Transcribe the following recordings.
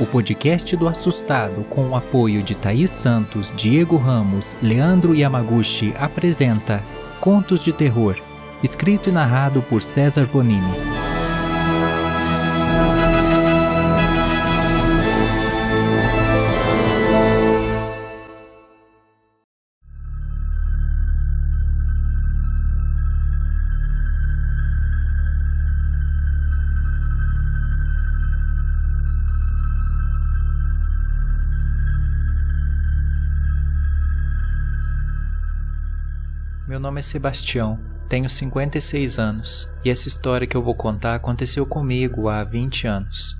o podcast do Assustado, com o apoio de Thaís Santos, Diego Ramos, Leandro Yamaguchi, apresenta Contos de Terror, escrito e narrado por César Bonini. Meu nome é Sebastião, tenho 56 anos e essa história que eu vou contar aconteceu comigo há 20 anos.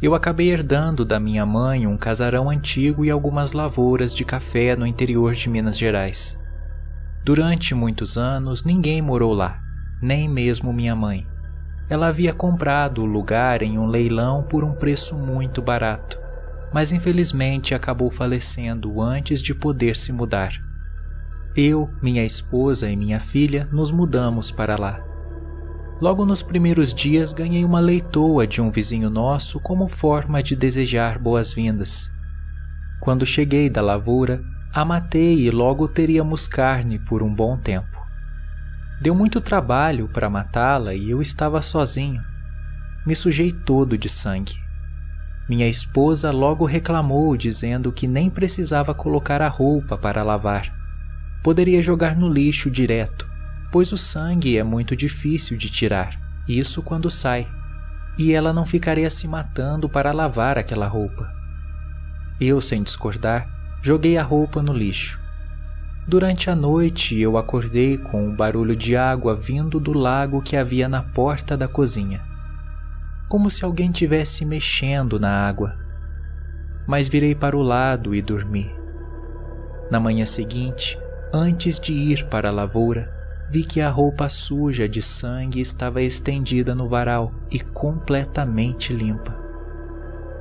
Eu acabei herdando da minha mãe um casarão antigo e algumas lavouras de café no interior de Minas Gerais. Durante muitos anos ninguém morou lá, nem mesmo minha mãe. Ela havia comprado o lugar em um leilão por um preço muito barato, mas infelizmente acabou falecendo antes de poder se mudar. Eu, minha esposa e minha filha nos mudamos para lá. Logo nos primeiros dias ganhei uma leitoa de um vizinho nosso como forma de desejar boas-vindas. Quando cheguei da lavoura, a matei e logo teríamos carne por um bom tempo. Deu muito trabalho para matá-la e eu estava sozinho. Me sujei todo de sangue. Minha esposa logo reclamou, dizendo que nem precisava colocar a roupa para lavar poderia jogar no lixo direto, pois o sangue é muito difícil de tirar, isso quando sai, e ela não ficaria se matando para lavar aquela roupa. Eu, sem discordar, joguei a roupa no lixo. Durante a noite eu acordei com um barulho de água vindo do lago que havia na porta da cozinha, como se alguém tivesse mexendo na água. Mas virei para o lado e dormi. Na manhã seguinte, Antes de ir para a lavoura, vi que a roupa suja de sangue estava estendida no varal e completamente limpa.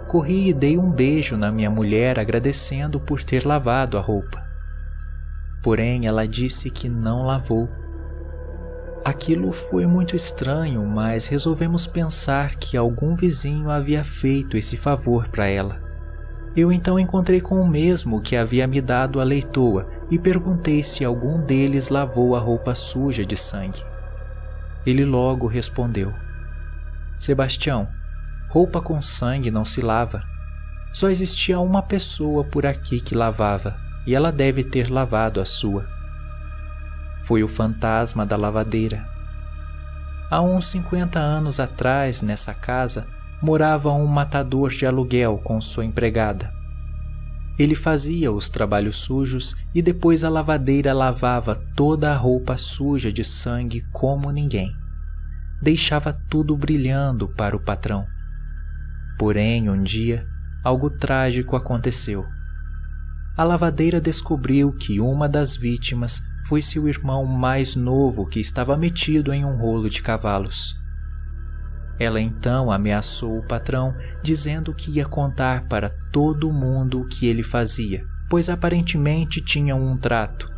Corri e dei um beijo na minha mulher agradecendo por ter lavado a roupa. Porém, ela disse que não lavou. Aquilo foi muito estranho, mas resolvemos pensar que algum vizinho havia feito esse favor para ela. Eu então encontrei com o mesmo que havia me dado a leitoa e perguntei se algum deles lavou a roupa suja de sangue. Ele logo respondeu: Sebastião, roupa com sangue não se lava. Só existia uma pessoa por aqui que lavava, e ela deve ter lavado a sua. Foi o fantasma da lavadeira. Há uns 50 anos atrás, nessa casa, morava um matador de aluguel com sua empregada. Ele fazia os trabalhos sujos e depois a lavadeira lavava toda a roupa suja de sangue como ninguém. Deixava tudo brilhando para o patrão. Porém, um dia, algo trágico aconteceu. A lavadeira descobriu que uma das vítimas foi seu irmão mais novo que estava metido em um rolo de cavalos. Ela então ameaçou o patrão, dizendo que ia contar para todo mundo o que ele fazia, pois aparentemente tinham um trato.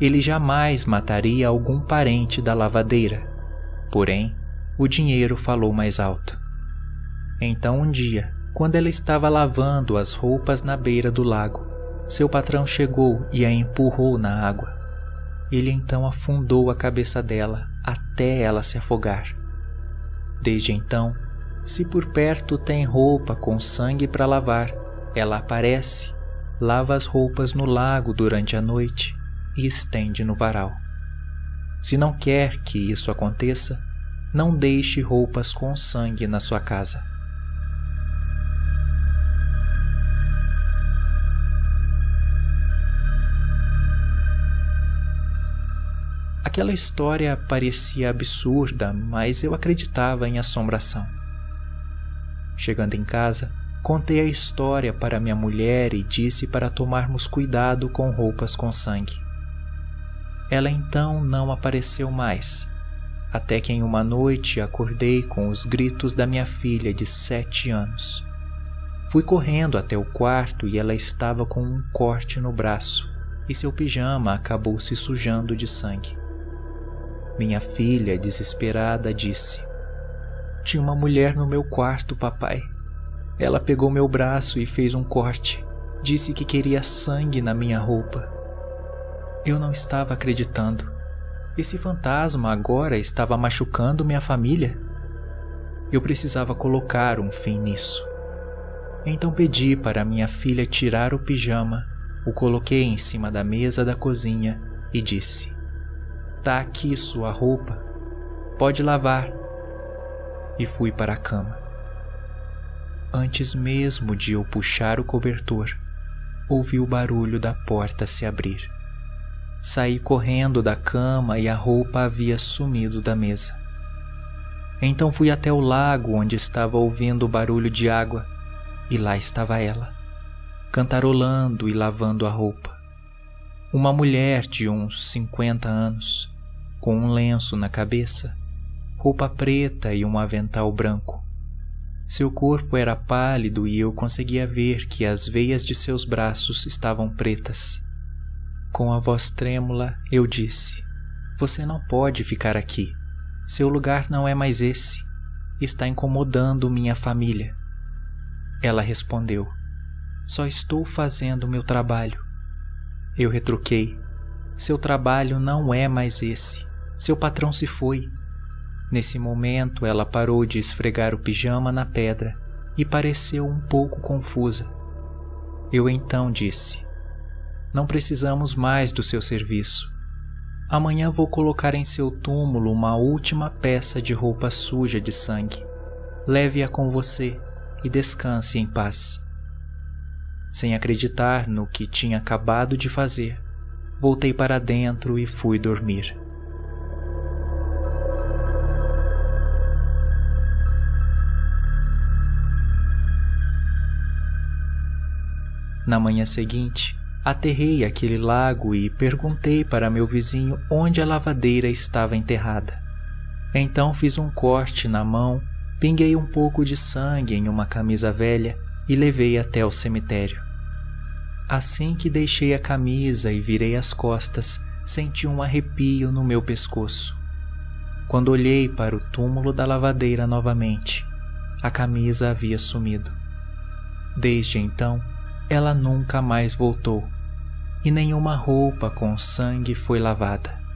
Ele jamais mataria algum parente da lavadeira. Porém, o dinheiro falou mais alto. Então, um dia, quando ela estava lavando as roupas na beira do lago, seu patrão chegou e a empurrou na água. Ele então afundou a cabeça dela até ela se afogar. Desde então, se por perto tem roupa com sangue para lavar, ela aparece, lava as roupas no lago durante a noite e estende no varal. Se não quer que isso aconteça, não deixe roupas com sangue na sua casa. Aquela história parecia absurda, mas eu acreditava em assombração. Chegando em casa, contei a história para minha mulher e disse para tomarmos cuidado com roupas com sangue. Ela então não apareceu mais, até que em uma noite acordei com os gritos da minha filha de sete anos. Fui correndo até o quarto e ela estava com um corte no braço e seu pijama acabou se sujando de sangue. Minha filha, desesperada, disse: Tinha uma mulher no meu quarto, papai. Ela pegou meu braço e fez um corte. Disse que queria sangue na minha roupa. Eu não estava acreditando. Esse fantasma agora estava machucando minha família. Eu precisava colocar um fim nisso. Então pedi para minha filha tirar o pijama, o coloquei em cima da mesa da cozinha e disse: Tá aqui sua roupa, pode lavar. E fui para a cama. Antes mesmo de eu puxar o cobertor, ouvi o barulho da porta se abrir. Saí correndo da cama e a roupa havia sumido da mesa. Então fui até o lago onde estava ouvindo o barulho de água e lá estava ela, cantarolando e lavando a roupa. Uma mulher de uns 50 anos, com um lenço na cabeça, roupa preta e um avental branco. Seu corpo era pálido e eu conseguia ver que as veias de seus braços estavam pretas. Com a voz trêmula, eu disse: Você não pode ficar aqui. Seu lugar não é mais esse. Está incomodando minha família. Ela respondeu: Só estou fazendo meu trabalho. Eu retruquei: Seu trabalho não é mais esse. Seu patrão se foi. Nesse momento, ela parou de esfregar o pijama na pedra e pareceu um pouco confusa. Eu então disse: Não precisamos mais do seu serviço. Amanhã vou colocar em seu túmulo uma última peça de roupa suja de sangue. Leve-a com você e descanse em paz. Sem acreditar no que tinha acabado de fazer, voltei para dentro e fui dormir. Na manhã seguinte, aterrei aquele lago e perguntei para meu vizinho onde a lavadeira estava enterrada. Então fiz um corte na mão, pinguei um pouco de sangue em uma camisa velha e levei até o cemitério. Assim que deixei a camisa e virei as costas, senti um arrepio no meu pescoço. Quando olhei para o túmulo da lavadeira novamente, a camisa havia sumido. Desde então, ela nunca mais voltou e nenhuma roupa com sangue foi lavada.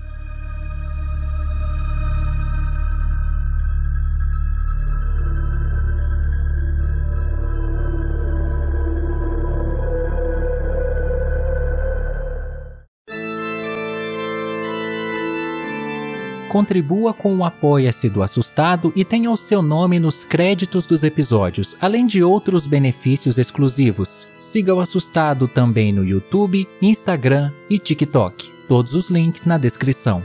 Contribua com o Apoia-se do Assustado e tenha o seu nome nos créditos dos episódios, além de outros benefícios exclusivos. Siga o Assustado também no YouTube, Instagram e TikTok. Todos os links na descrição.